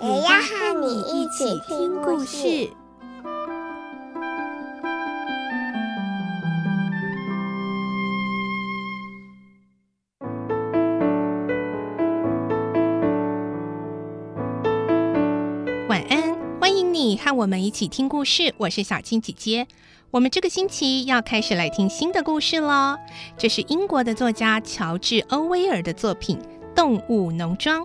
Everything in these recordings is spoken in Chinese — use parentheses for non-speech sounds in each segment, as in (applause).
也要和你一起听故事。晚安，欢迎你和我们一起听故事，我是小青姐姐。我们这个星期要开始来听新的故事喽。这是英国的作家乔治·欧威尔的作品《动物农庄》。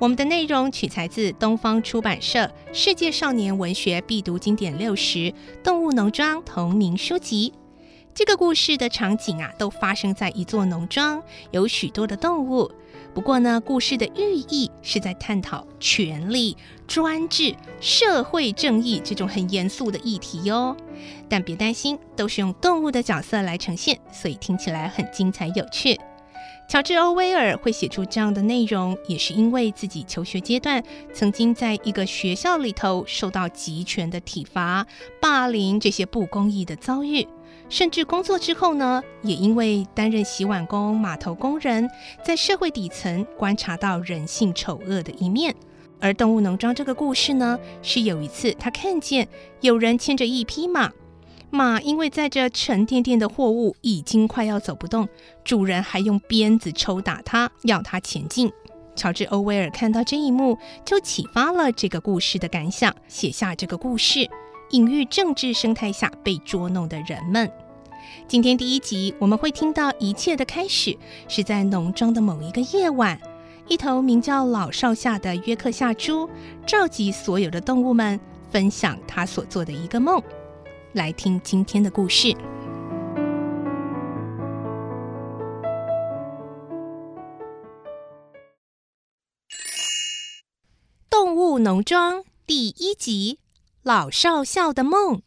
我们的内容取材自东方出版社《世界少年文学必读经典六十》《动物农庄》同名书籍。这个故事的场景啊，都发生在一座农庄，有许多的动物。不过呢，故事的寓意是在探讨权力、专制、社会正义这种很严肃的议题哟。但别担心，都是用动物的角色来呈现，所以听起来很精彩有趣。乔治·欧威尔会写出这样的内容，也是因为自己求学阶段曾经在一个学校里头受到极权的体罚、霸凌这些不公义的遭遇。甚至工作之后呢，也因为担任洗碗工、码头工人，在社会底层观察到人性丑恶的一面。而动物农庄这个故事呢，是有一次他看见有人牵着一匹马，马因为载着沉甸甸的货物，已经快要走不动，主人还用鞭子抽打它，要它前进。乔治·欧威尔看到这一幕，就启发了这个故事的感想，写下这个故事。隐喻政治生态下被捉弄的人们。今天第一集我们会听到一切的开始是在农庄的某一个夜晚，一头名叫老少夏的约克夏猪召集所有的动物们分享他所做的一个梦。来听今天的故事，《动物农庄》第一集。老少校的梦。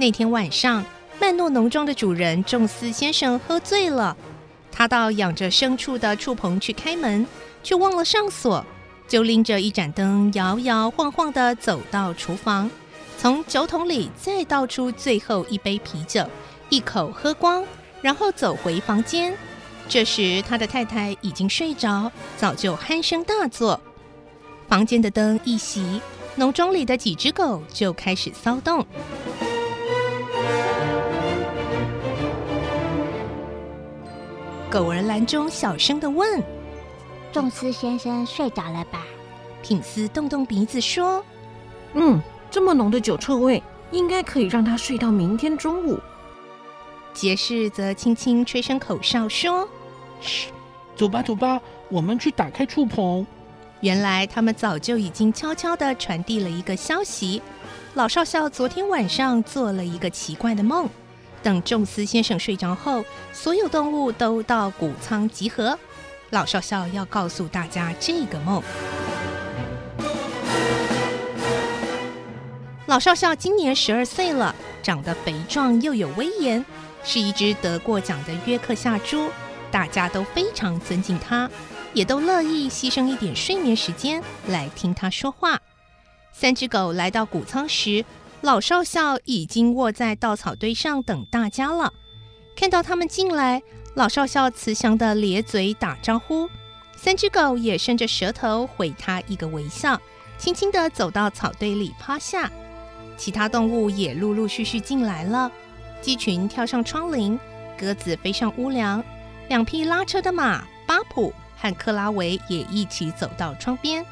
那天晚上，曼诺农庄的主人仲斯先生喝醉了，他到养着牲畜的畜棚去开门，却忘了上锁。就拎着一盏灯，摇摇晃晃地走到厨房，从酒桶里再倒出最后一杯啤酒，一口喝光，然后走回房间。这时，他的太太已经睡着，早就鼾声大作。房间的灯一熄，农庄里的几只狗就开始骚动。狗儿兰中小声的问。仲斯先生睡着了吧？品斯动动鼻子说：“嗯，这么浓的酒臭味，应该可以让他睡到明天中午。”杰士则轻轻吹声口哨说：“嘘，走吧，走吧，我们去打开触棚。”原来他们早就已经悄悄地传递了一个消息：老少校昨天晚上做了一个奇怪的梦。等仲斯先生睡着后，所有动物都到谷仓集合。老少校要告诉大家这个梦。老少校今年十二岁了，长得肥壮又有威严，是一只得过奖的约克夏猪，大家都非常尊敬他，也都乐意牺牲一点睡眠时间来听他说话。三只狗来到谷仓时，老少校已经卧在稻草堆上等大家了。看到他们进来。老少校慈祥地咧嘴打招呼，三只狗也伸着舌头回他一个微笑，轻轻地走到草堆里趴下。其他动物也陆陆续续进来了，鸡群跳上窗棂，鸽子飞上屋梁，两匹拉车的马巴普和克拉维也一起走到窗边。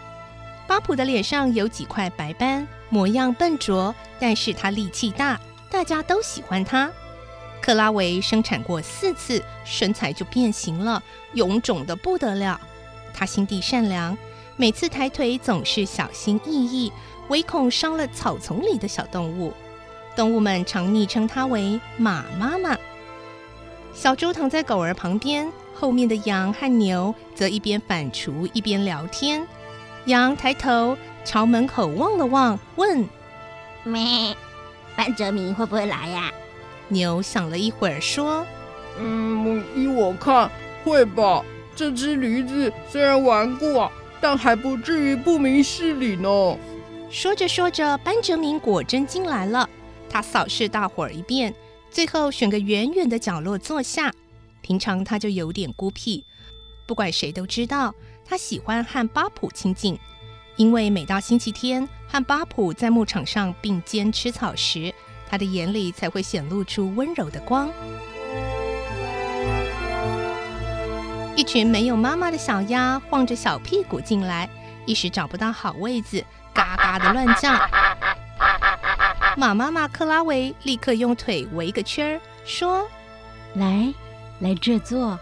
巴普的脸上有几块白斑，模样笨拙，但是他力气大，大家都喜欢他。克拉维生产过四次，身材就变形了，臃肿得不得了。他心地善良，每次抬腿总是小心翼翼，唯恐伤了草丛里的小动物。动物们常昵称他为“马妈妈”。小猪躺在狗儿旁边，后面的羊和牛则一边反刍一边聊天。羊抬头朝门口望了望，问：“咩，班哲明会不会来呀？”牛想了一会儿，说：“嗯，依我看，会吧。这只驴子虽然顽固啊。”但还不至于不明事理呢。说着说着，班哲明果真进来了。他扫视大伙儿一遍，最后选个远远的角落坐下。平常他就有点孤僻，不管谁都知道他喜欢和巴普亲近，因为每到星期天和巴普在牧场上并肩吃草时，他的眼里才会显露出温柔的光。一群没有妈妈的小鸭晃着小屁股进来，一时找不到好位子，嘎嘎的乱叫。马妈妈克拉维立刻用腿围个圈儿，说：“来，来这坐。”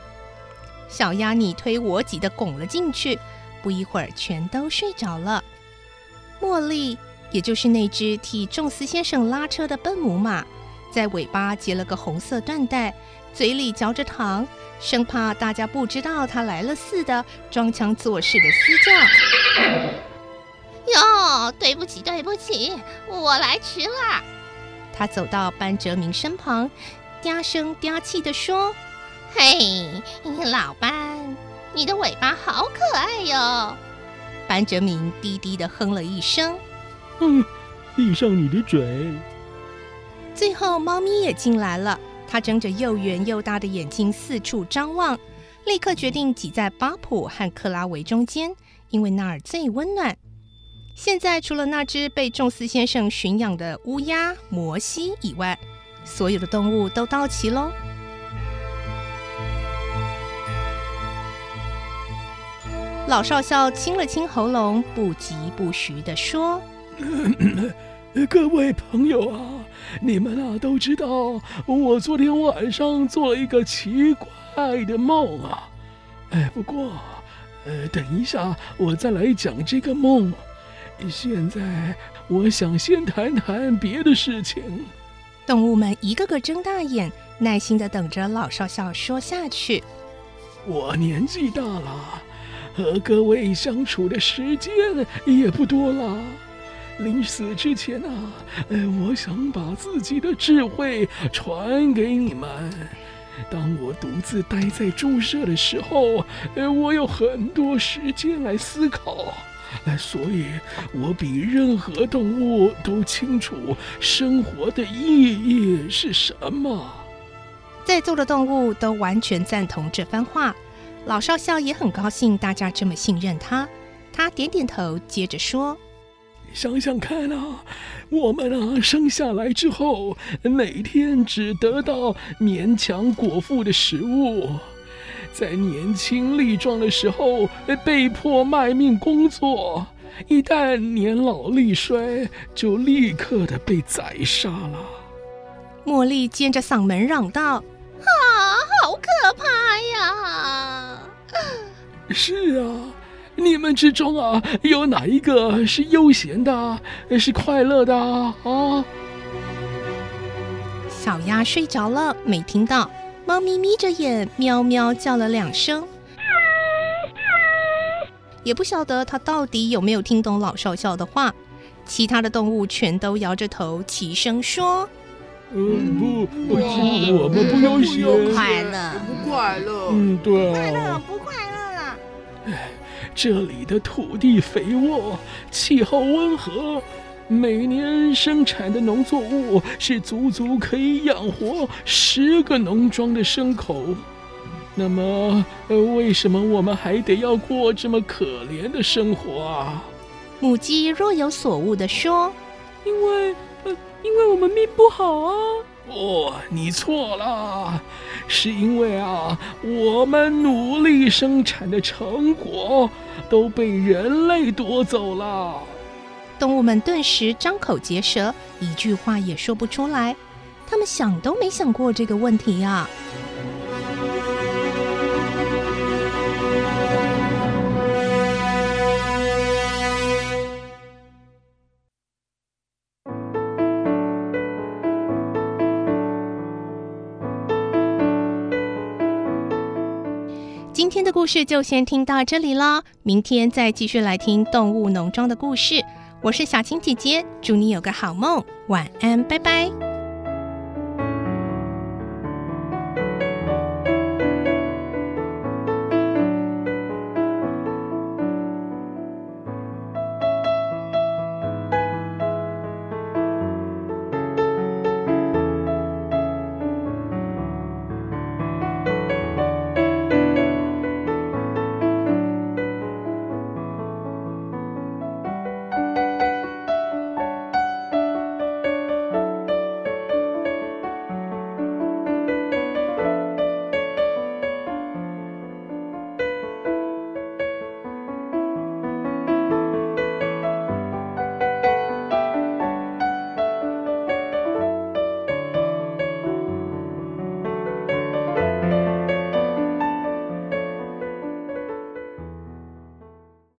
小鸭你推我挤的拱了进去，不一会儿全都睡着了。茉莉，也就是那只替仲斯先生拉车的笨母马，在尾巴结了个红色缎带，嘴里嚼着糖。生怕大家不知道它来了似的，装腔作势的嘶叫。哟，对不起，对不起，我来迟了。他走到班哲明身旁，嗲声嗲气地说：“嘿，老班，你的尾巴好可爱哟。”班哲明低低地哼了一声：“嗯，闭上你的嘴。”最后，猫咪也进来了。它睁着又圆又大的眼睛四处张望，立刻决定挤在巴普和克拉维中间，因为那儿最温暖。现在除了那只被仲斯先生驯养的乌鸦摩西以外，所有的动物都到齐喽。老少校清了清喉咙，不疾不徐地说。(coughs) 各位朋友啊，你们啊都知道，我昨天晚上做了一个奇怪的梦啊。哎，不过，呃，等一下我再来讲这个梦。现在我想先谈谈别的事情。动物们一个个睁大眼，耐心的等着老少校说下去。我年纪大了，和各位相处的时间也不多了。临死之前啊，呃，我想把自己的智慧传给你们。当我独自待在猪舍的时候，呃，我有很多时间来思考，呃，所以我比任何动物都清楚生活的意义是什么。在座的动物都完全赞同这番话，老少校也很高兴大家这么信任他。他点点头，接着说。想想看啊，我们啊生下来之后，每天只得到勉强果腹的食物，在年轻力壮的时候被迫卖命工作，一旦年老力衰，就立刻的被宰杀了。茉莉尖着嗓门嚷道：“啊，好可怕呀！” (laughs) 是啊。你们之中啊，有哪一个是悠闲的，是快乐的啊？小鸭睡着了，没听到。猫咪眯着眼，喵喵叫了两声，也不晓得它到底有没有听懂老少校的话。其他的动物全都摇着头，齐声说：“嗯，不，不，我们不悠闲，快乐，不快乐，嗯，对，快乐不快乐啊？”这里的土地肥沃，气候温和，每年生产的农作物是足足可以养活十个农庄的牲口。那么，呃，为什么我们还得要过这么可怜的生活啊？母鸡若有所悟地说：“因为，呃，因为我们命不好啊。”哦，你错了，是因为啊，我们努力生产的成果都被人类夺走了。动物们顿时张口结舌，一句话也说不出来。他们想都没想过这个问题呀。的故事就先听到这里了，明天再继续来听动物农庄的故事。我是小青姐姐，祝你有个好梦，晚安，拜拜。